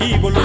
evil